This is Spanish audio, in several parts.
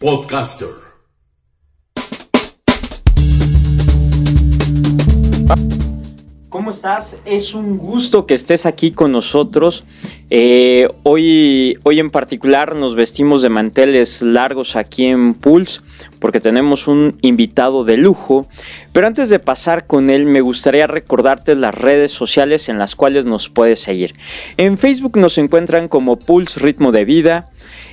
Podcaster. ¿Cómo estás? Es un gusto que estés aquí con nosotros. Eh, hoy, hoy en particular nos vestimos de manteles largos aquí en Pulse porque tenemos un invitado de lujo. Pero antes de pasar con él, me gustaría recordarte las redes sociales en las cuales nos puedes seguir. En Facebook nos encuentran como Pulse Ritmo de Vida.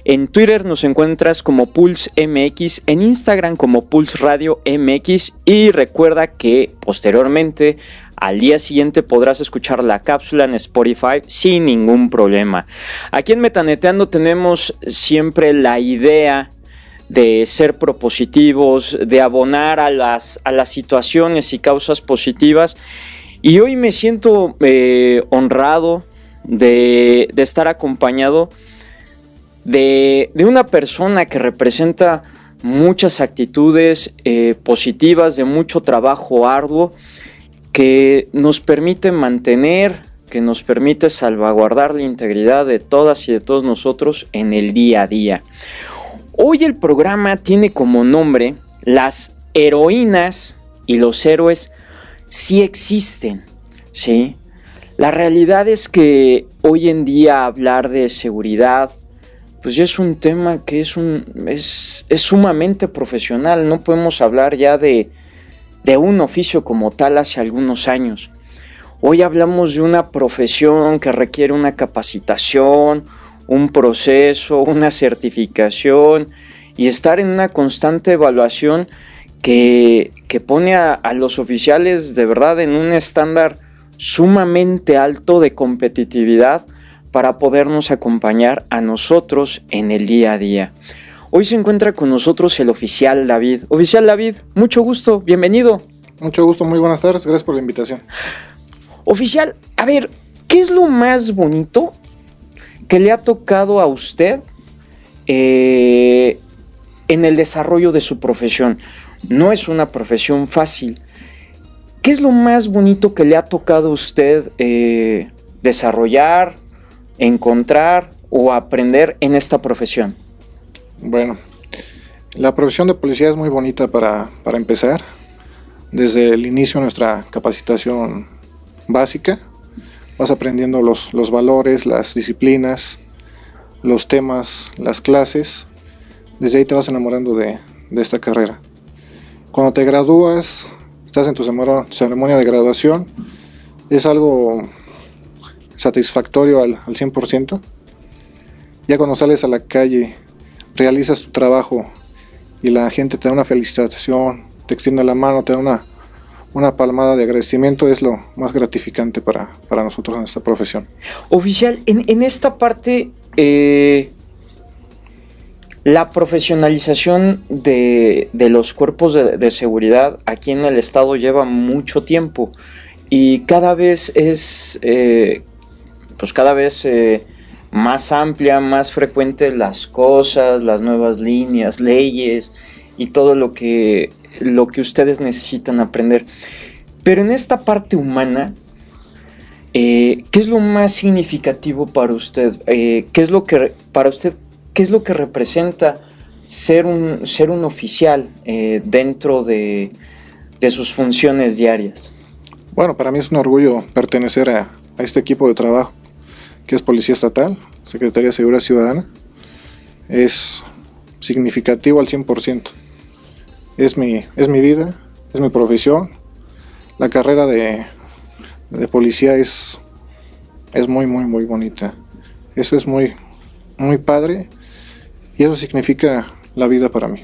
En Twitter nos encuentras como Pulse MX, en Instagram como Pulse Radio MX y recuerda que posteriormente al día siguiente podrás escuchar la cápsula en Spotify sin ningún problema. Aquí en Metaneteando tenemos siempre la idea de ser propositivos, de abonar a las, a las situaciones y causas positivas. Y hoy me siento eh, honrado de, estar acompañado de, una persona que representa muchas actitudes eh, positivas, de mucho trabajo arduo que nos permite mantener, que nos permite salvaguardar la integridad de todas y de todos nosotros en el día a día. Hoy el programa tiene como nombre Las heroínas y los héroes sí existen, ¿sí? La realidad es que hoy en día hablar de seguridad, pues ya es un tema que es, un, es, es sumamente profesional, no podemos hablar ya de, de un oficio como tal hace algunos años. Hoy hablamos de una profesión que requiere una capacitación, un proceso, una certificación y estar en una constante evaluación que, pone a, a, los oficiales de verdad en un estándar sumamente alto de competitividad para podernos acompañar a nosotros en el día a día. Hoy se encuentra con nosotros el oficial David. Oficial David, mucho gusto, bienvenido. Mucho gusto, muy buenas tardes, gracias por la invitación. Oficial, a ver, ¿qué es lo más bonito que le ha tocado a usted eh, en el desarrollo de su profesión? No es una profesión fácil. ¿Qué es lo más bonito que le ha tocado a usted eh, desarrollar, encontrar o aprender en esta profesión? Bueno, la profesión de policía es muy bonita para, empezar. Desde el inicio de nuestra capacitación básica, vas aprendiendo los, valores, las disciplinas, los temas, las clases. Desde ahí te vas enamorando de, esta carrera. Cuando te gradúas, estás en tu ceremonia de graduación, es algo satisfactorio al, al 100%. Ya cuando sales a la calle realizas tu trabajo y la gente te da una felicitación, te extiende la mano, te da una, una palmada de agradecimiento, es lo más gratificante para, nosotros en esta profesión. Oficial, en, esta parte, eh, la profesionalización de, los cuerpos de, seguridad aquí en el estado lleva mucho tiempo y cada vez es, eh, pues cada vez... Eh, más amplia, más frecuente las cosas, las nuevas líneas, leyes y todo lo que, lo que ustedes necesitan aprender. Pero en esta parte humana, eh, ¿qué es lo más significativo para usted? Eh, ¿Qué es lo que para usted, qué es lo que representa ser un, ser un oficial dentro de, de, sus funciones diarias? Bueno, para mí es un orgullo pertenecer a, a este equipo de trabajo que es Policía Estatal, Secretaría de Seguridad Ciudadana, es significativo al 100%. Es mi, es mi vida, es mi profesión. La carrera de, policía es, es muy, muy, muy bonita. Eso es muy, muy padre y eso significa la vida para mí.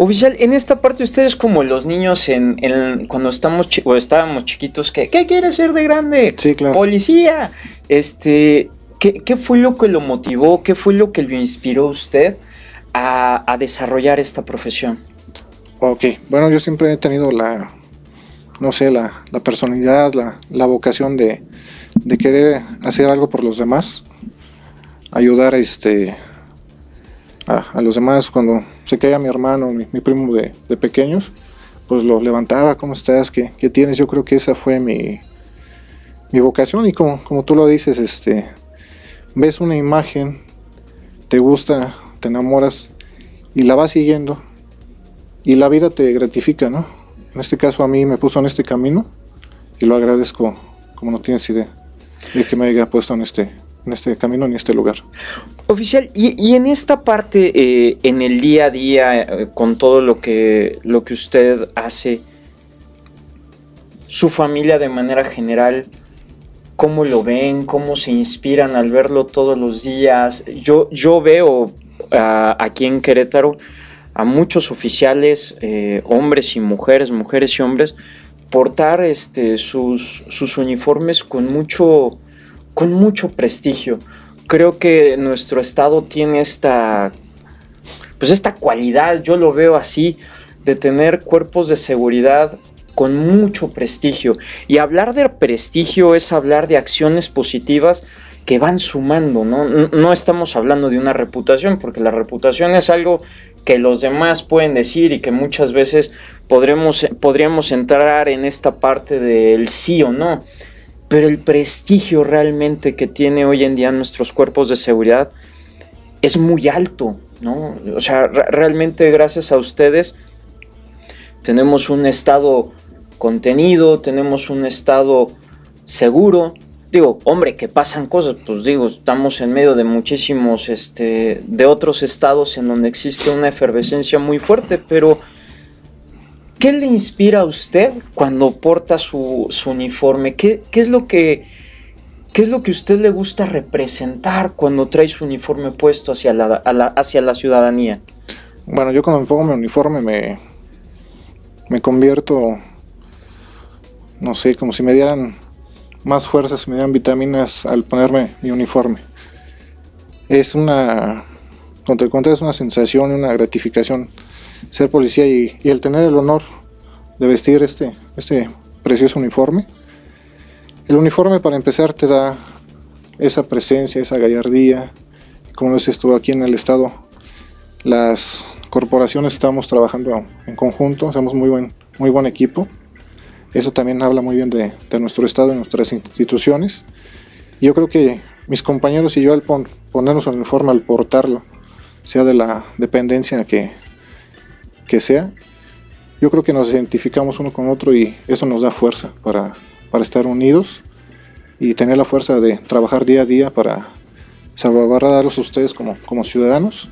Oficial, en esta parte ustedes como los niños en, cuando estamos o estábamos chiquitos, que ¿qué quiere ser de grande? Sí, claro. Policía. Este, ¿qué, fue lo que lo motivó? ¿Qué fue lo que lo inspiró a usted a, desarrollar esta profesión? Ok, bueno, yo siempre he tenido la, no sé, la, personalidad, la, vocación de, querer hacer algo por los demás, ayudar este, a, los demás cuando se caía mi hermano, mi, primo de, pequeños, pues lo levantaba, ¿cómo estás? ¿Qué, tienes? Yo creo que esa fue mi, mi vocación y como, como tú lo dices, este, ves una imagen, te gusta, te enamoras y la vas siguiendo y la vida te gratifica, ¿no? En este caso a mí me puso en este camino y lo agradezco como no tienes idea de que me haya puesto en este, en este camino, en este lugar. Oficial, y, en esta parte, eh, en el día a día, eh, con todo lo que, lo que usted hace, su familia de manera general, ¿cómo lo ven? ¿Cómo se inspiran al verlo todos los días? Yo, yo veo aquí en Querétaro a muchos oficiales, eh, hombres y mujeres, mujeres y hombres, portar este, sus, sus uniformes con mucho, con mucho prestigio. Creo que nuestro estado tiene esta, pues esta cualidad, yo lo veo así, de tener cuerpos de seguridad con mucho prestigio. Y hablar de prestigio es hablar de acciones positivas que van sumando, ¿no? No estamos hablando de una reputación, porque la reputación es algo que los demás pueden decir y que muchas veces podríamos entrar en esta parte del sí o no. Pero el prestigio realmente que tiene hoy en día nuestros cuerpos de seguridad es muy alto, ¿no? O sea, realmente gracias a ustedes tenemos un estado contenido, tenemos un estado seguro, digo, hombre, que pasan cosas, pues digo, estamos en medio de muchísimos, este, de otros estados en donde existe una efervescencia muy fuerte, pero ¿qué le inspira a usted cuando porta su, uniforme? ¿Qué, es lo que, ¿Qué es lo que usted le gusta representar cuando trae su uniforme puesto hacia la, hacia la ciudadanía? Bueno, yo cuando me pongo mi uniforme me, me convierto, no sé, como si me dieran más fuerzas, me dan vitaminas al ponerme mi uniforme. Es una, contra contra es una sensación, una gratificación ser policía y, el tener el honor de vestir este, este precioso uniforme. El uniforme para empezar te da esa presencia, esa gallardía. Como lo estuvo aquí en el estado, las corporaciones estamos trabajando en conjunto, somos muy buen, muy buen equipo. Eso también habla muy bien de, nuestro Estado y nuestras instituciones. yo creo que mis compañeros y yo al ponernos el uniforme, al portarlo, sea de la dependencia que, que sea, yo creo que nos identificamos uno con otro y eso nos da fuerza para, para estar unidos y tener la fuerza de trabajar día a día para salvaguardarlos a ustedes como, como ciudadanos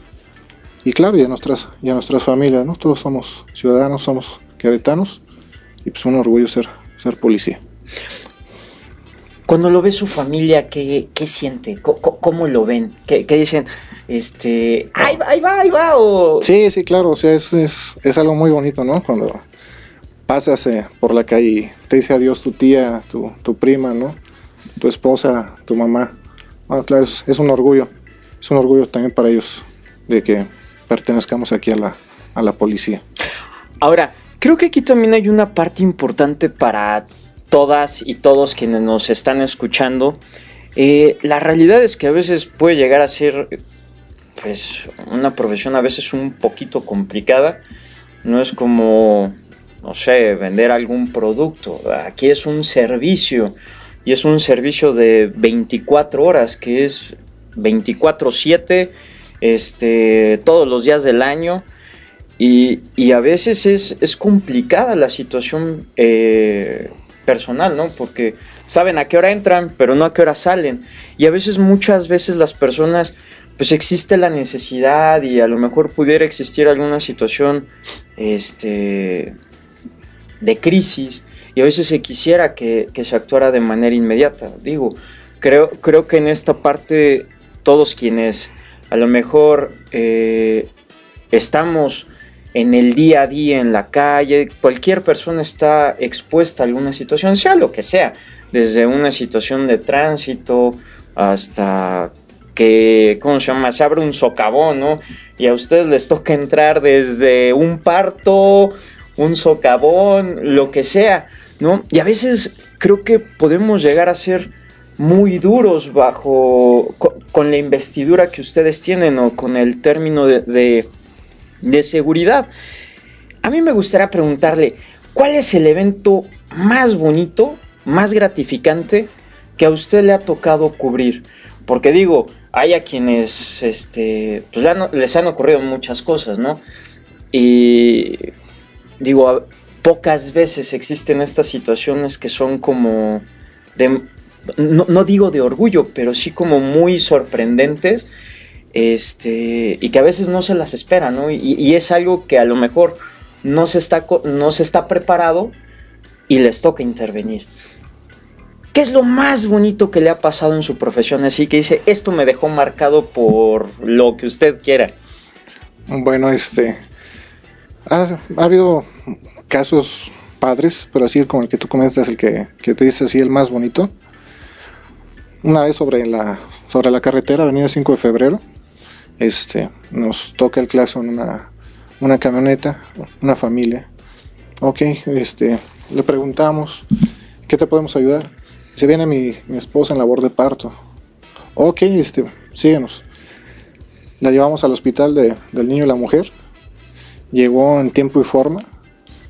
y claro, y a nuestras, y a nuestras familias, ¿no? Todos somos ciudadanos, somos queretanos y pues un orgullo ser, ser policía. Cuando lo ve su familia, ¿qué, qué siente? ¿Cómo, lo ven? ¿Qué, dicen? Este, ahí va, ahí va, ahí va. Sí, sí, claro, o sea, es, es, algo muy bonito, ¿no? Cuando pasas eh, por la calle y te dice adiós tu tía, tu, tu prima, ¿no? Tu esposa, tu mamá. Ah, claro, es, es, un orgullo. Es un orgullo también para ellos de que pertenezcamos aquí a la, a la policía. Ahora, Creo que aquí también hay una parte importante para todas y todos quienes nos están escuchando. Eh, la realidad es que a veces puede llegar a ser pues una profesión a veces un poquito complicada. No es como, no sé, vender algún producto. Aquí es un servicio y es un servicio de 24 horas que es 24/7 este, todos los días del año y, a veces es, complicada la situación eh, personal, ¿no? Porque saben a qué hora entran, pero no a qué hora salen. Y a veces, muchas veces las personas, pues existe la necesidad y a lo mejor pudiera existir alguna situación este, de crisis y a veces se quisiera que, se actuara de manera inmediata. Digo, creo, creo que en esta parte todos quienes a lo mejor eh, estamos en el día a día, en la calle, cualquier persona está expuesta a alguna situación, sea lo que sea, desde una situación de tránsito hasta que, ¿cómo se llama? Se abre un socavón, ¿no? Y a ustedes les toca entrar desde un parto, un socavón, lo que sea, ¿no? Y a veces creo que podemos llegar a ser muy duros bajo, con, la investidura que ustedes tienen o con el término de, seguridad. A mí me gustaría preguntarle, ¿cuál es el evento más bonito, más gratificante que a usted le ha tocado cubrir? Porque digo, hay a quienes este, pues les han ocurrido muchas cosas, ¿no? Y digo, pocas veces existen estas situaciones que son como de, no, digo de orgullo, pero sí como muy sorprendentes, este, y que a veces no se las espera, ¿no? Y, es algo que a lo mejor no se está, no se está preparado y les toca intervenir. ¿Qué es lo más bonito que le ha pasado en su profesión? Así que dice, esto me dejó marcado por lo que usted quiera. Bueno, este. Ha, habido casos padres, pero así como el que tú comentas, el que, te dice así el más bonito. Una vez sobre la, sobre la carretera, avenida 5 de febrero, este, nos toca el claxon en una, una camioneta, una familia. Ok, este, le preguntamos, ¿qué te podemos ayudar? Se viene mi, esposa en labor de parto. Ok, este, síguenos. La llevamos al hospital de, del niño y la mujer. Llegó en tiempo y forma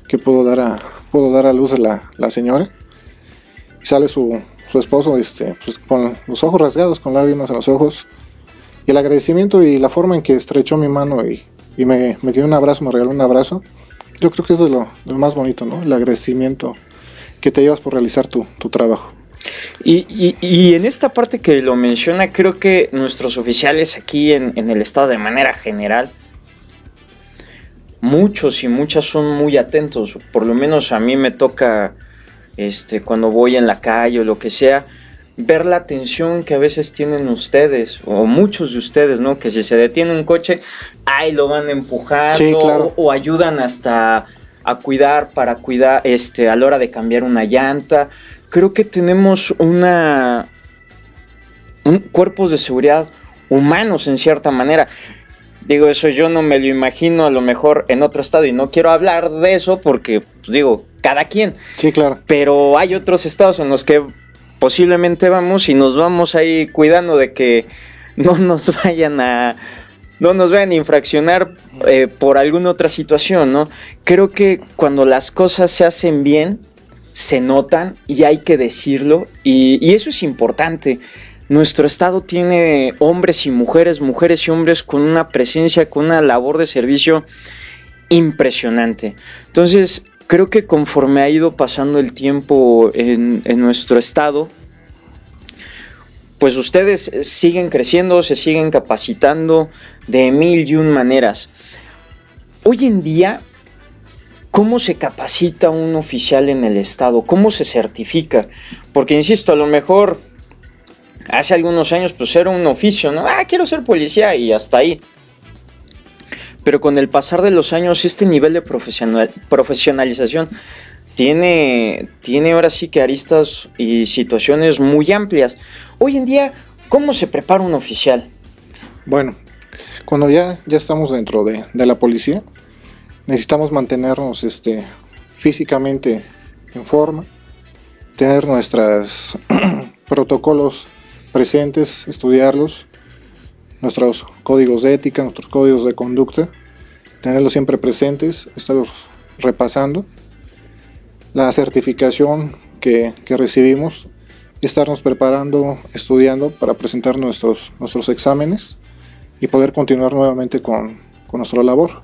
que pudo dar a, pudo dar a luz a la, la señora. Sale su, su esposo este, pues, con los ojos rasgados, con lágrimas en los ojos. Y el agradecimiento y la forma en que estrechó mi mano y, y me, me dio un abrazo, me regaló un abrazo. Yo creo que es de lo, más bonito, ¿no? El agradecimiento que te llevas por realizar tu, tu trabajo. Y, en esta parte que lo menciona, creo que nuestros oficiales aquí en, el estado de manera general, muchos y muchas son muy atentos, por lo menos a mí me toca, este, cuando voy en la calle o lo que sea, ver la atención que a veces tienen ustedes, o muchos de ustedes, ¿no? Que si se detiene un coche, ahí lo van empujando, o, ayudan hasta a cuidar para cuidar, este, a la hora de cambiar una llanta creo que tenemos una un, cuerpos de seguridad humanos en cierta manera. Digo, eso yo no me lo imagino a lo mejor en otro estado y no quiero hablar de eso porque, pues, digo, cada quien. Sí, claro. Pero hay otros estados en los que posiblemente vamos y nos vamos ahí cuidando de que no nos vayan a no nos vayan a infraccionar eh, por alguna otra situación, ¿no? Creo que cuando las cosas se hacen bien, se notan y hay que decirlo y, eso es importante. Nuestro estado tiene hombres y mujeres, mujeres y hombres con una presencia, con una labor de servicio impresionante. Entonces, creo que conforme ha ido pasando el tiempo en, nuestro estado, pues ustedes siguen creciendo, se siguen capacitando de mil y un maneras. Hoy en día ¿Cómo se capacita un oficial en el Estado? ¿Cómo se certifica? Porque, insisto, a lo mejor hace algunos años pues era un oficio, ¿no? Ah, quiero ser policía y hasta ahí. Pero con el pasar de los años, este nivel de profesionalización tiene, tiene ahora sí que aristas y situaciones muy amplias. Hoy en día, ¿cómo se prepara un oficial? Bueno, cuando ya, ya estamos dentro de, de la policía, necesitamos mantenernos este, físicamente en forma, tener nuestros protocolos presentes, estudiarlos, nuestros códigos de ética, nuestros códigos de conducta, tenerlos siempre presentes, estarlos repasando. La certificación que, recibimos estarnos preparando, estudiando para presentar nuestros, nuestros exámenes y poder continuar nuevamente con, con nuestra labor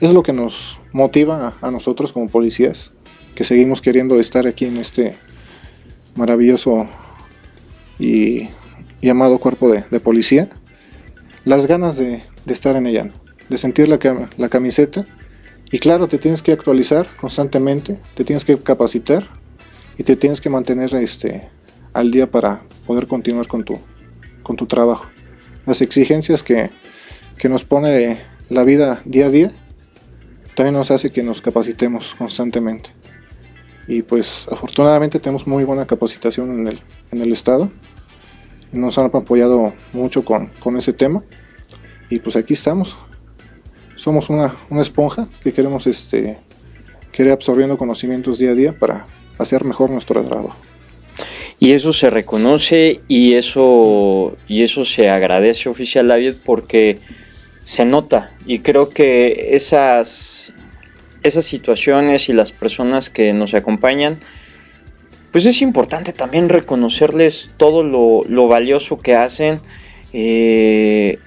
es lo que nos motiva a, nosotros como policías, que seguimos queriendo estar aquí en este maravilloso y llamado cuerpo de, policía, las ganas de, estar en ella, de sentir la, camiseta y claro, te tienes que actualizar constantemente, te tienes que capacitar y te tienes que mantener este, al día para poder continuar con tu, trabajo. Las exigencias que, nos pone la vida día a día también nos hace que nos capacitemos constantemente. Y pues afortunadamente tenemos muy buena capacitación en el estado. Nos han apoyado mucho con, con ese tema. Y pues aquí estamos. Somos una, una esponja que queremos este, querer absorbiendo conocimientos día a día para hacer mejor nuestro trabajo. Y eso se reconoce y eso, y eso se agradece, oficial David, porque se nota. Y creo que esas, esas situaciones y las personas que nos acompañan, pues es importante también reconocerles todo lo, valioso que hacen, eh,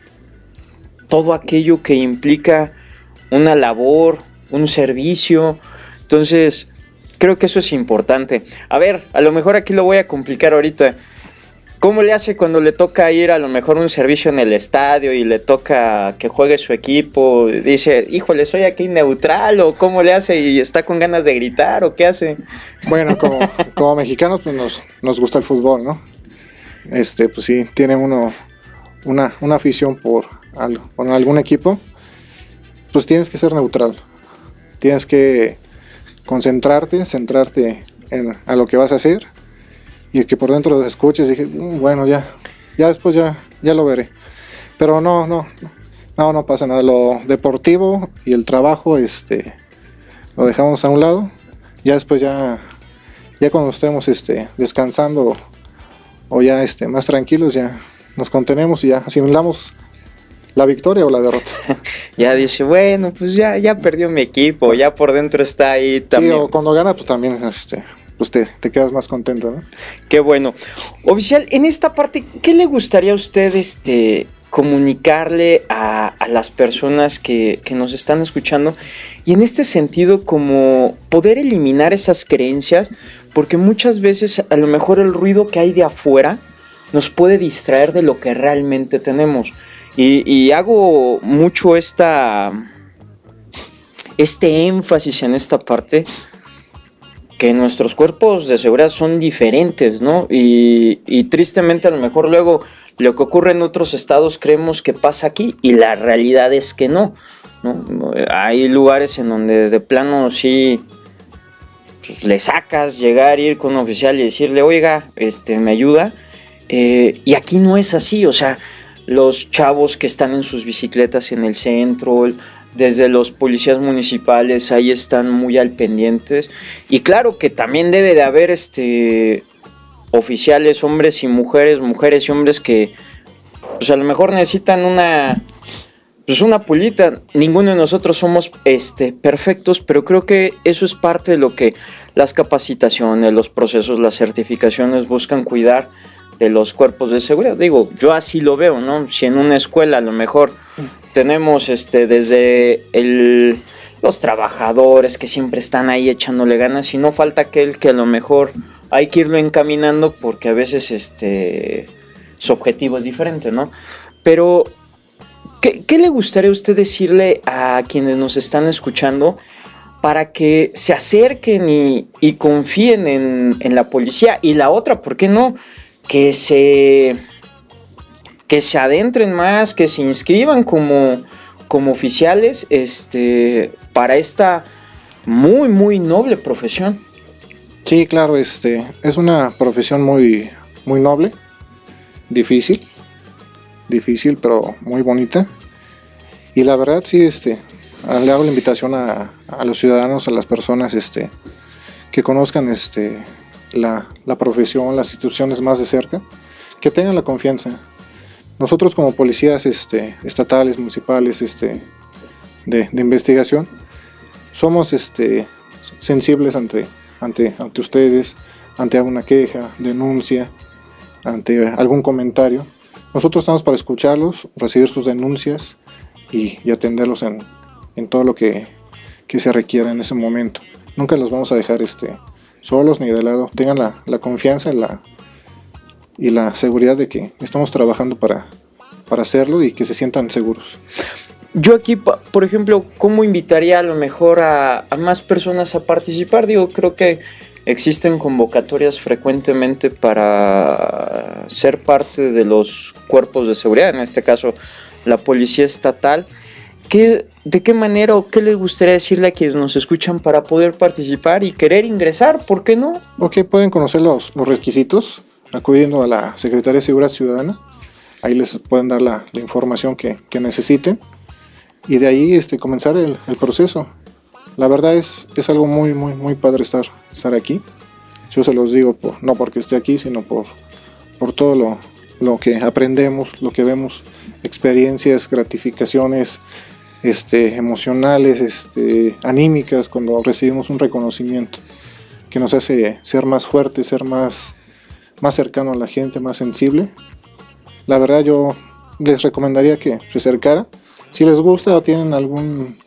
todo aquello que implica una labor, un servicio. Entonces, creo que eso es importante. A ver, a lo mejor aquí lo voy a complicar ahorita. ¿Cómo le hace cuando le toca ir a lo mejor un servicio en el estadio y le toca que juegue su equipo? Dice, híjole, soy aquí neutral o cómo le hace y está con ganas de gritar o qué hace? Bueno, como, como mexicanos pues nos, nos gusta el fútbol, ¿no? Este, pues sí, tiene uno una, una afición por, algo, por algún equipo, pues tienes que ser neutral. Tienes que concentrarte, centrarte en a lo que vas a hacer y que por dentro lo escuches dije, mm, bueno, ya, ya después ya, ya lo veré. Pero no, no, no, no pasa nada. Lo deportivo y el trabajo, este, lo dejamos a un lado. Ya después ya, ya cuando estemos, este, descansando o ya, este, más tranquilos, ya nos contenemos y ya asimilamos la victoria o la derrota. ya dice, bueno, pues ya, ya perdió mi equipo, ya por dentro está ahí también. Sí, o cuando gana, pues también, este, pues te, quedas más contento, ¿no? Qué bueno. Oficial, en esta parte, ¿qué le gustaría a usted este, comunicarle a, las personas que, nos están escuchando? Y en este sentido, como poder eliminar esas creencias, porque muchas veces a lo mejor el ruido que hay de afuera nos puede distraer de lo que realmente tenemos. Y, y hago mucho esta, este énfasis en esta parte que nuestros cuerpos de seguridad son diferentes, ¿no? Y, tristemente a lo mejor luego lo que ocurre en otros estados creemos que pasa aquí y la realidad es que no, ¿no? Hay lugares en donde de plano sí pues, le sacas llegar, ir con un oficial y decirle, oiga, este, me ayuda. Eh, y aquí no es así, o sea, los chavos que están en sus bicicletas en el centro, desde los policías municipales ahí están muy al pendientes y claro que también debe de haber este oficiales hombres y mujeres mujeres y hombres que pues a lo mejor necesitan una pues una pulita. Ninguno de nosotros somos este perfectos pero creo que eso es parte de lo que las capacitaciones los procesos las certificaciones buscan cuidar de los cuerpos de seguridad. Digo yo así lo veo no si en una escuela a lo mejor tenemos este desde el, los trabajadores que siempre están ahí echándole ganas y no falta aquel que a lo mejor hay que irlo encaminando porque a veces este su objetivo es diferente, ¿no? Pero ¿qué, le gustaría a usted decirle a quienes nos están escuchando para que se acerquen y, confíen en, en la policía? Y la otra, ¿por qué no? Que se que se adentren más, que se inscriban como, como oficiales este, para esta muy, muy noble profesión. Sí, claro, este, es una profesión muy, muy noble, difícil, difícil, pero muy bonita. Y la verdad, sí, este, le hago la invitación a, a los ciudadanos, a las personas este, que conozcan este, la, la profesión, las instituciones más de cerca, que tengan la confianza, nosotros como policías este, estatales, municipales, este, de, investigación, somos este, sensibles ante, ustedes, ante alguna queja, denuncia, ante algún comentario. Nosotros estamos para escucharlos, recibir sus denuncias y, atenderlos en, todo lo que, se requiera en ese momento. Nunca los vamos a dejar solos ni de lado. Tengan la, confianza, la, y la seguridad de que estamos trabajando para, para hacerlo y que se sientan seguros. Yo aquí, por ejemplo, ¿cómo invitaría a lo mejor a, más personas a participar? Digo, creo que existen convocatorias frecuentemente para ser parte de los cuerpos de seguridad, en este caso la Policía Estatal. ¿Qué, ¿De qué manera o qué le gustaría decirle a quienes nos escuchan para poder participar y querer ingresar? ¿Por qué no? Ok, pueden conocer los, los requisitos acudiendo a la Secretaría de Seguridad Ciudadana. Ahí les pueden dar la, información que, necesiten y de ahí este, comenzar el, proceso. La verdad es, es algo muy, muy, muy padre estar, estar aquí. Yo se los digo no porque esté aquí, sino por, por todo lo, lo que aprendemos, lo que vemos, experiencias, gratificaciones este, emocionales, este, anímicas, cuando recibimos un reconocimiento que nos hace ser más fuerte, ser más, más cercano a la gente, más sensible. La verdad yo les recomendaría que se acercaran. Si les gusta o tienen algún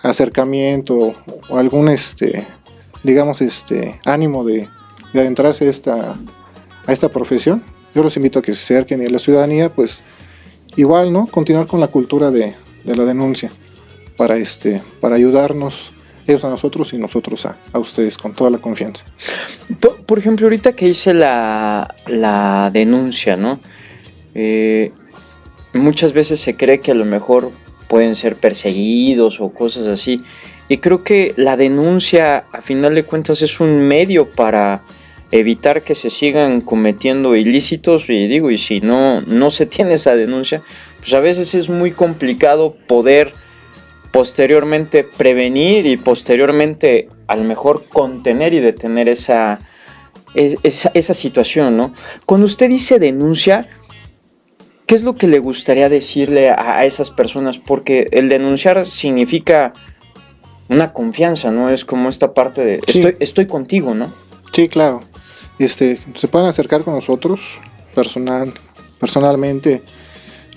acercamiento o algún este digamos este ánimo de, de adentrarse a esta, a esta profesión, yo los invito a que se acerquen y a la ciudadanía, pues igual, ¿no? Continuar con la cultura de, de la denuncia para, este, para ayudarnos ellos a nosotros y nosotros a, a ustedes con toda la confianza. Por, ejemplo, ahorita que hice la, la denuncia, ¿no? Eh, muchas veces se cree que a lo mejor pueden ser perseguidos o cosas así. Y creo que la denuncia, a final de cuentas, es un medio para evitar que se sigan cometiendo ilícitos y digo, y si no, no se tiene esa denuncia, pues a veces es muy complicado poder posteriormente prevenir y posteriormente a lo mejor contener y detener esa, esa, esa situación, ¿no? Cuando usted dice denuncia, ¿qué es lo que le gustaría decirle a, a esas personas? Porque el denunciar significa una confianza, ¿no? Es como esta parte de estoy, estoy contigo, ¿no? Sí, claro. Este, se pueden acercar con nosotros personal, personalmente,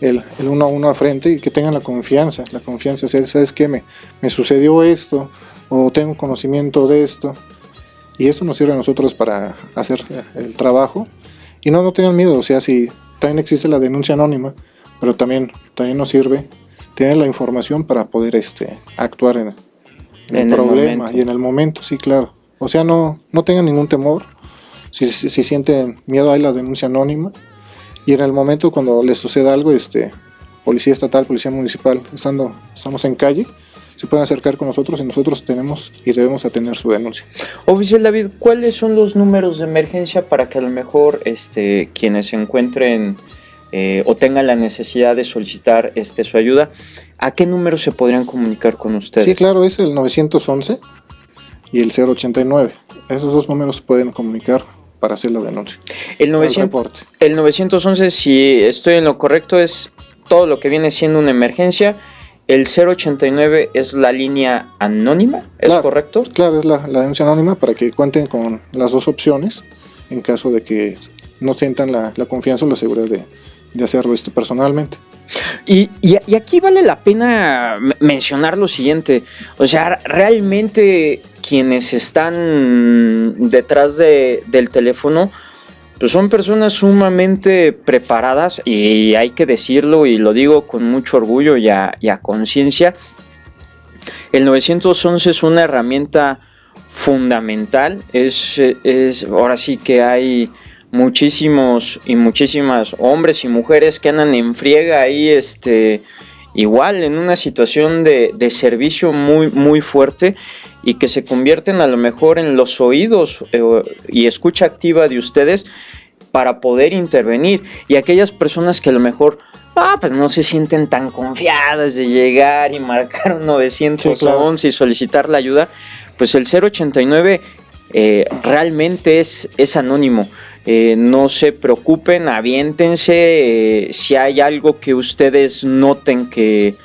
el, uno a uno a frente y que tengan la confianza, la confianza, ¿sabes qué? Me, me sucedió esto o tengo conocimiento de esto y eso nos sirve a nosotros para hacer el trabajo y no, no tengan miedo, o sea, si también existe la denuncia anónima, pero también, también nos sirve tener la información para poder este, actuar en, el problema y en el momento, sí, claro. O sea, no, no tengan ningún temor. Si, si, sienten miedo, hay la denuncia anónima. Y en el momento cuando les suceda algo, este, policía estatal, policía municipal, estando, estamos en calle, se pueden acercar con nosotros y nosotros tenemos y debemos atender su denuncia. Oficial David, ¿cuáles son los números de emergencia para que a lo mejor este, quienes se encuentren eh, o tengan la necesidad de solicitar este, su ayuda, ¿a qué número se podrían comunicar con ustedes? Sí, claro, es el 911 y el 089. Esos dos números pueden comunicar para hacer la denuncia. El, 900, el 911, si estoy en lo correcto, es todo lo que viene siendo una emergencia. El 089 es la línea anónima, ¿es correcto? Claro, es la, denuncia anónima para que cuenten con las dos opciones en caso de que no sientan la, la confianza o la seguridad de, de hacerlo este, personalmente. Y, aquí vale la pena mencionar lo siguiente, o sea, realmente quienes están detrás de, del teléfono, pues son personas sumamente preparadas y hay que decirlo y lo digo con mucho orgullo y a, conciencia. El 911 es una herramienta fundamental, es ahora sí que hay muchísimos y muchísimas hombres y mujeres que andan en friega ahí, este, igual en una situación de, de, servicio muy, muy fuerte y que se convierten a lo mejor en los oídos eh, y escucha activa de ustedes para poder intervenir. Y aquellas personas que a lo mejor ah, pues no se sienten tan confiadas de llegar y marcar un 911 y solicitar la ayuda, pues el 089 eh, realmente es, es anónimo. Eh, no se preocupen, aviéntense. Eh, si hay algo que ustedes noten que,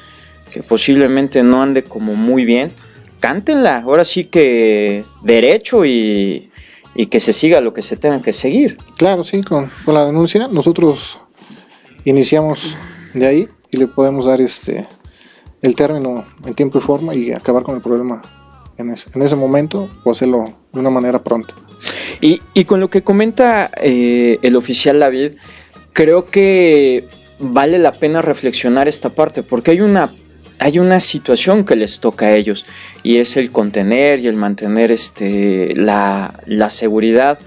posiblemente no ande como muy bien, cántenla. Ahora sí que derecho y, que se siga lo que se tenga que seguir. Claro, sí, con, la denuncia nosotros iniciamos de ahí y le podemos dar este el término en tiempo y forma y acabar con el problema en ese, en ese momento o hacerlo de una manera pronta. Y, con lo que comenta eh, el oficial David, creo que vale la pena reflexionar esta parte, porque hay una, hay una situación que les toca a ellos, y es el contener y el mantener este, la, seguridad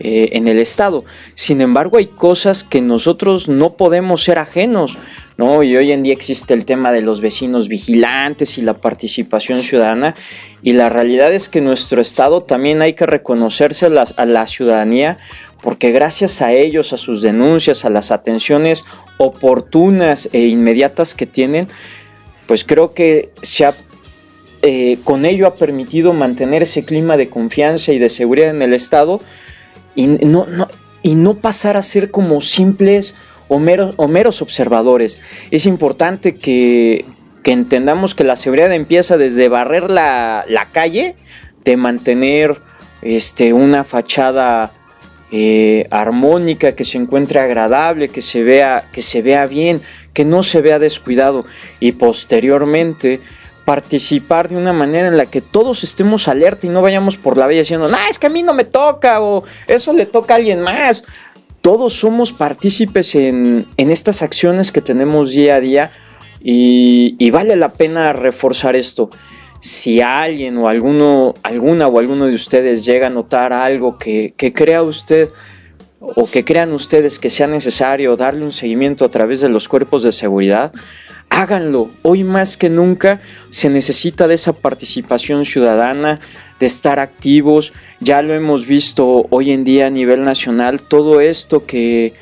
eh, en el Estado. Sin embargo, hay cosas que nosotros no podemos ser ajenos, ¿no? Y hoy en día existe el tema de los vecinos vigilantes y la participación ciudadana. Y la realidad es que nuestro Estado también hay que reconocerse a la, a la ciudadanía porque gracias a ellos, a sus denuncias, a las atenciones oportunas e inmediatas que tienen, pues creo que se ha eh, con ello ha permitido mantener ese clima de confianza y de seguridad en el Estado y no, y no pasar a ser como simples o meros, observadores. Es importante que, entendamos que la seguridad empieza desde barrer la, calle, de mantener este, una fachada eh, armónica, que se encuentre agradable, que se, vea, que se vea bien, que no se vea descuidado y posteriormente participar de una manera en la que todos estemos alerta y no vayamos por la vida diciendo, no, es que a mí no me toca o eso le toca a alguien más. Todos somos partícipes en, estas acciones que tenemos día a día y, vale la pena reforzar esto. Si alguien o alguno, alguna o alguno de ustedes llega a notar algo que, que crea usted o que crean ustedes que sea necesario darle un seguimiento a través de los cuerpos de seguridad, háganlo. Hoy más que nunca se necesita de esa participación ciudadana, de estar activos. Ya lo hemos visto hoy en día a nivel nacional, todo esto que,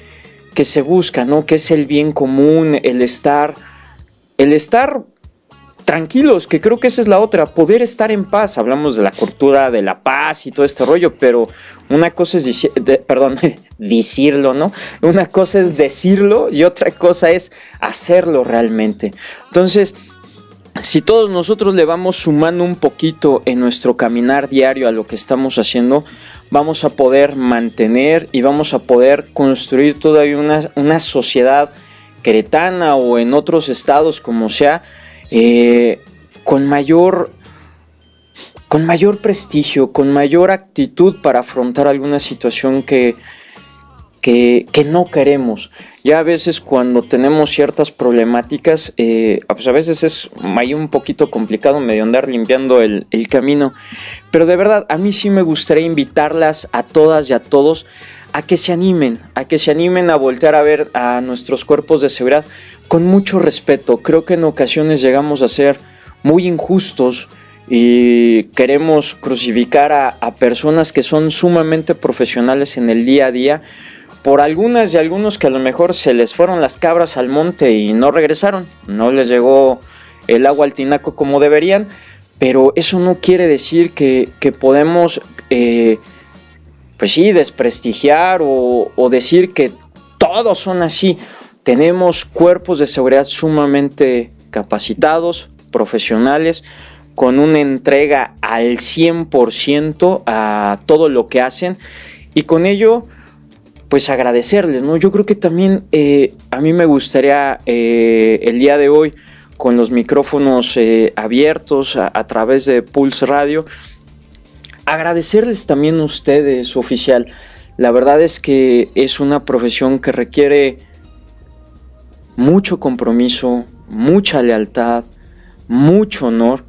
que se busca, ¿no? Que es el bien común, el estar, el estar tranquilos, que creo que esa es la otra, poder estar en paz. Hablamos de la cultura de la paz y todo este rollo, pero una cosa es, perdón, decirlo, ¿no? Una cosa es decirlo y otra cosa es hacerlo realmente. Entonces, si todos nosotros le vamos sumando un poquito en nuestro caminar diario a lo que estamos haciendo, vamos a poder mantener y vamos a poder construir todavía una, una sociedad queretana o en otros estados como sea, eh, con mayor con mayor prestigio, con mayor actitud para afrontar alguna situación que, que, no queremos. Ya a veces cuando tenemos ciertas problemáticas, eh, pues a veces es ahí un poquito complicado medio andar limpiando el, el, camino. Pero de verdad, a mí sí me gustaría invitarlas a todas y a todos a que se animen, a que se animen a voltear a ver a nuestros cuerpos de seguridad con mucho respeto. Creo que en ocasiones llegamos a ser muy injustos y queremos crucificar a, personas que son sumamente profesionales en el día a día por algunas y algunos que a lo mejor se les fueron las cabras al monte y no regresaron, no les llegó el agua al tinaco como deberían, pero eso no quiere decir que, podemos eh, pues sí, desprestigiar o, decir que todos son así. Tenemos cuerpos de seguridad sumamente capacitados, profesionales, con una entrega al 100% a todo lo que hacen y con ello pues agradecerles, ¿no? Yo creo que también eh, a mí me gustaría eh, el día de hoy con los micrófonos eh, abiertos a, través de Pulse Radio, agradecerles también a ustedes, oficial. La verdad es que es una profesión que requiere mucho compromiso, mucha lealtad, mucho honor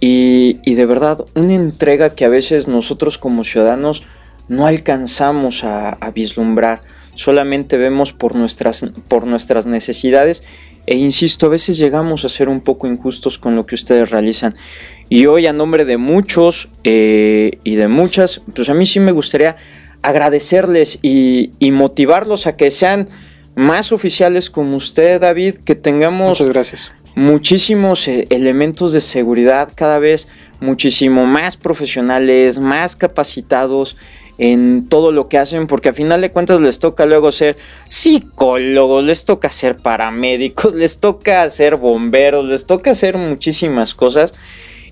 y, de verdad una entrega que a veces nosotros como ciudadanos no alcanzamos a, a vislumbrar. Solamente vemos por nuestras, por nuestras necesidades e insisto, a veces llegamos a ser un poco injustos con lo que ustedes realizan. Y hoy a nombre de muchos eh, y de muchas, pues a mí sí me gustaría agradecerles y, motivarlos a que sean más oficiales como usted, David, que tengamos gracias. muchísimos eh, elementos de seguridad cada vez muchísimo más profesionales, más capacitados en todo lo que hacen, porque a final de cuentas les toca luego ser psicólogos, les toca ser paramédicos, les toca ser bomberos, les toca hacer muchísimas cosas.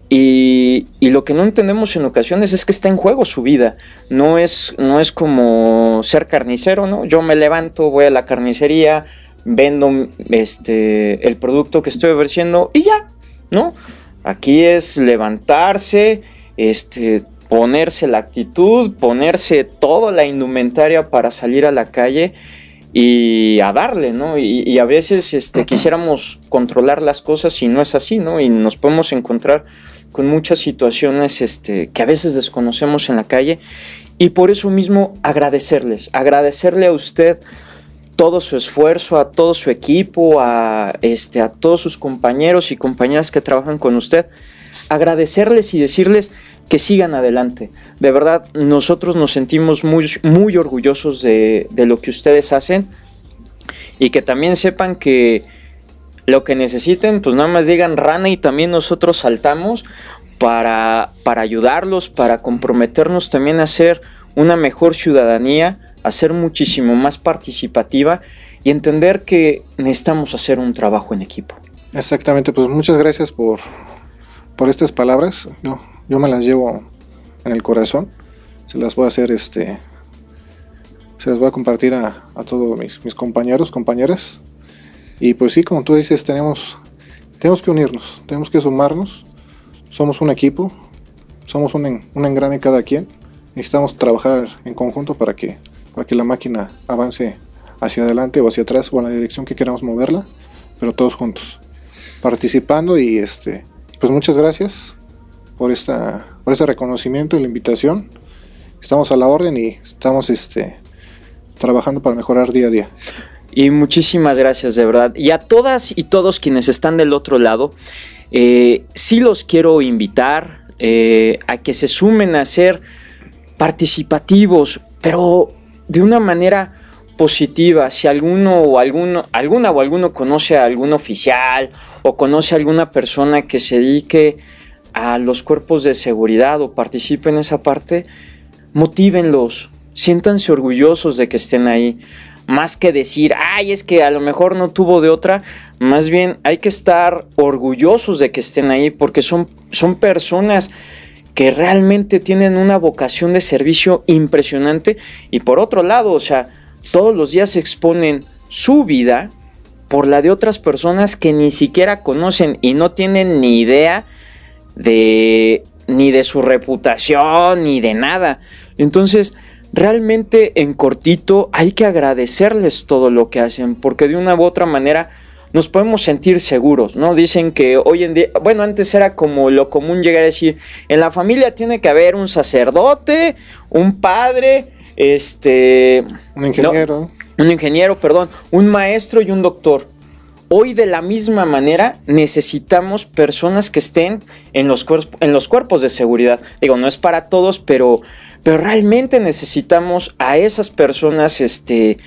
Y, lo que no entendemos en ocasiones es que está en juego su vida. No es, no es como ser carnicero, ¿no? Yo me levanto, voy a la carnicería, vendo este, el producto que estoy ofreciendo y ya, ¿no? Aquí es levantarse, este, ponerse la actitud, ponerse toda la indumentaria para salir a la calle y a darle, ¿no? Y, a veces este, quisiéramos controlar las cosas y no es así, ¿no? Y nos podemos encontrar con muchas situaciones este, que a veces desconocemos en la calle Y por eso mismo agradecerles, agradecerle a usted todo su esfuerzo, a todo su equipo, a, este, a todos sus compañeros y compañeras que trabajan con usted, agradecerles y decirles que sigan adelante. De verdad, nosotros nos sentimos muy, muy orgullosos de, de lo que ustedes hacen y que también sepan que lo que necesiten, pues nada más digan rana y también nosotros saltamos para, para ayudarlos, para comprometernos también a ser una mejor ciudadanía, a ser muchísimo más participativa y entender que necesitamos hacer un trabajo en equipo. Exactamente, pues muchas gracias por, por estas palabras. Yo me las llevo en el corazón. Se las voy a hacer este. Se las voy a compartir a, a todos mis, mis compañeros, compañeras. Y pues sí, como tú dices, tenemos, tenemos que unirnos, tenemos que sumarnos. Somos un equipo, somos un, un engrane cada quien. Necesitamos trabajar en conjunto para que, para que la máquina avance hacia adelante o hacia atrás o en la dirección que queramos moverla, pero todos juntos, participando y este, pues muchas gracias por esta, por este reconocimiento y la invitación. Estamos a la orden y estamos este, trabajando para mejorar día a día. Y muchísimas gracias, de verdad. Y a todas y todos quienes están del otro lado, eh, sí los quiero invitar eh, a que se sumen a ser participativos, pero de una manera positiva. Si alguno o alguno, alguna o alguno conoce a algún oficial o conoce a alguna persona que se dedique a los cuerpos de seguridad o participe en esa parte, motívenlos, siéntanse orgullosos de que estén ahí. Más que decir, ay, es que a lo mejor no tuvo de otra, más bien hay que estar orgullosos de que estén ahí porque son, son personas que realmente tienen una vocación de servicio impresionante y por otro lado, o sea, todos los días exponen su vida por la de otras personas que ni siquiera conocen y no tienen ni idea de ni de su reputación ni de nada. Entonces, realmente en cortito hay que agradecerles todo lo que hacen, porque de una u otra manera nos podemos sentir seguros, ¿no? Dicen que hoy en día, bueno, antes era como lo común llegar a decir, en la familia tiene que haber un sacerdote, un padre, este... Un ingeniero. No, un ingeniero, perdón, un maestro y un doctor. Hoy de la misma manera necesitamos personas que estén en los, cuerpos de seguridad. Digo, no es para todos, pero pero realmente necesitamos a esas personas este,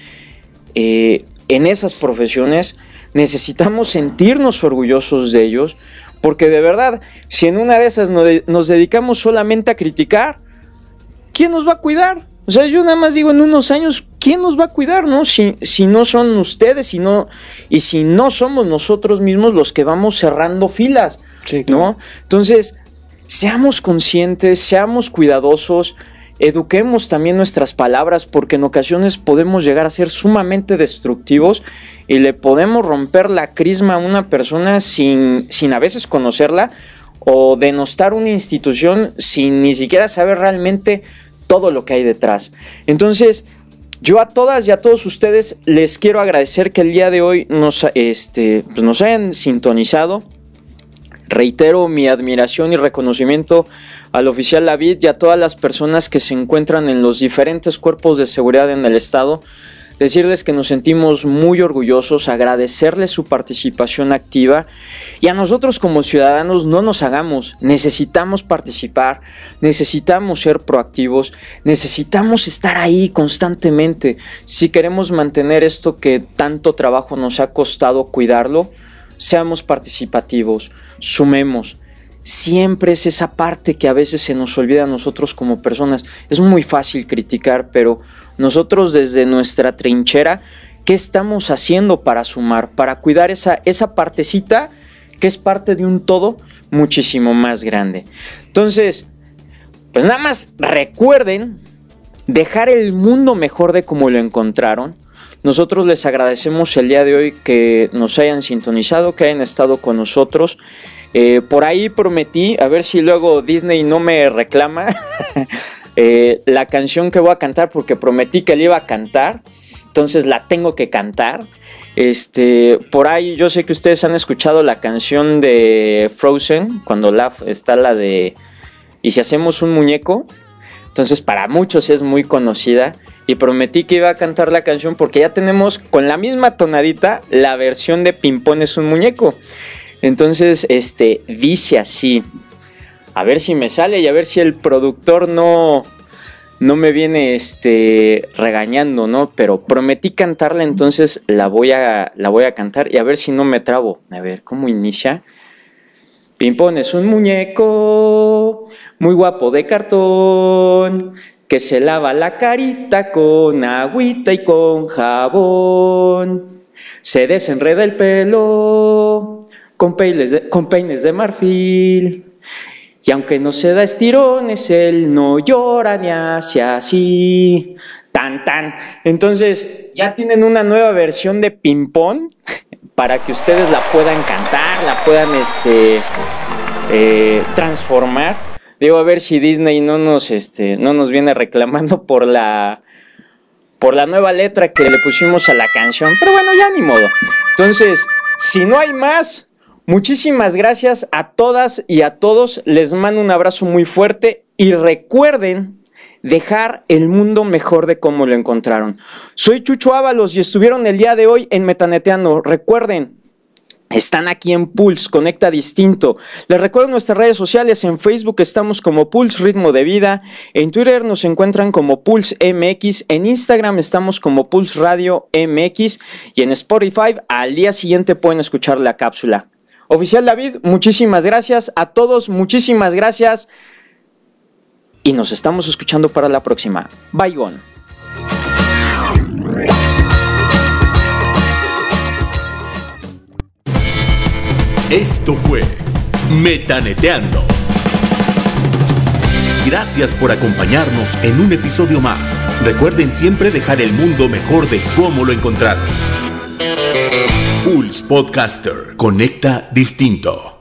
eh, en esas profesiones, necesitamos sentirnos orgullosos de ellos, porque de verdad, si en una de esas nos dedicamos solamente a criticar, ¿quién nos va a cuidar? O sea, yo nada más digo en unos años, ¿quién nos va a cuidar, no? Si, si no son ustedes y, y si no somos nosotros mismos los que vamos cerrando filas, ¿no? Entonces, seamos conscientes, seamos cuidadosos, eduquemos también nuestras palabras porque en ocasiones podemos llegar a ser sumamente destructivos y le podemos romper la crisma a una persona sin, sin a veces conocerla o denostar una institución sin ni siquiera saber realmente todo lo que hay detrás. Entonces, yo a todas y a todos ustedes les quiero agradecer que el día de hoy nos, este, pues nos hayan sintonizado. Reitero mi admiración y reconocimiento al oficial David y a todas las personas que se encuentran en los diferentes cuerpos de seguridad en el estado, decirles que nos sentimos muy orgullosos, agradecerles su participación activa y a nosotros como ciudadanos no nos hagamos, necesitamos participar, necesitamos ser proactivos, necesitamos estar ahí constantemente si queremos mantener esto que tanto trabajo nos ha costado cuidarlo, seamos participativos, sumemos siempre es esa parte que a veces se nos olvida a nosotros como personas. Es muy fácil criticar, pero nosotros desde nuestra trinchera, ¿qué estamos haciendo para sumar, para cuidar esa, esa partecita que es parte de un todo muchísimo más grande? Entonces, pues nada más recuerden dejar el mundo mejor de como lo encontraron. Nosotros les agradecemos el día de hoy que nos hayan sintonizado, que hayan estado con nosotros. Eh, por ahí prometí, a ver si luego Disney no me reclama, eh, la canción que voy a cantar porque prometí que la iba a cantar, entonces la tengo que cantar. Este, por ahí yo sé que ustedes han escuchado la canción de Frozen, cuando la, está la de ¿Y si hacemos un muñeco? Entonces para muchos es muy conocida y prometí que iba a cantar la canción porque ya tenemos con la misma tonadita la versión de Pimpón es un muñeco. Entonces, este dice así. A ver si me sale y a ver si el productor no no me viene este regañando, ¿no? Pero prometí cantarla, entonces la voy a la voy a cantar y a ver si no me trabo. A ver, ¿cómo inicia? Pimpón es un muñeco muy guapo de cartón que se lava la carita con agüita y con jabón. Se desenreda el pelo con peines de, con peines de marfil. Y aunque no se da estirones, él no llora ni hace así. Tan, tan. Entonces, ya tienen una nueva versión de Pimpón para que ustedes la puedan cantar, la puedan este, eh, transformar. Digo, a ver si Disney no nos, este, no nos viene reclamando por la, por la nueva letra que le pusimos a la canción. Pero bueno, ya ni modo. Entonces, si no hay más, muchísimas gracias a todas y a todos. Les mando un abrazo muy fuerte y recuerden dejar el mundo mejor de cómo lo encontraron. Soy Chucho Ábalos y estuvieron el día de hoy en Metaneteando. Recuerden, están aquí en Pulse, Conecta Distinto. Les recuerdo nuestras redes sociales. En Facebook estamos como Pulse Ritmo de Vida. En Twitter nos encuentran como Pulse MX. En Instagram estamos como Pulse Radio MX. Y en Spotify al día siguiente pueden escuchar la cápsula. Oficial David, muchísimas gracias. A todos, muchísimas gracias. Y nos estamos escuchando para la próxima. Bye, gone. Esto fue Metaneteando. Gracias por acompañarnos en un episodio más. Recuerden siempre dejar el mundo mejor de cómo lo encontraron. Pulse Podcaster. Conecta distinto.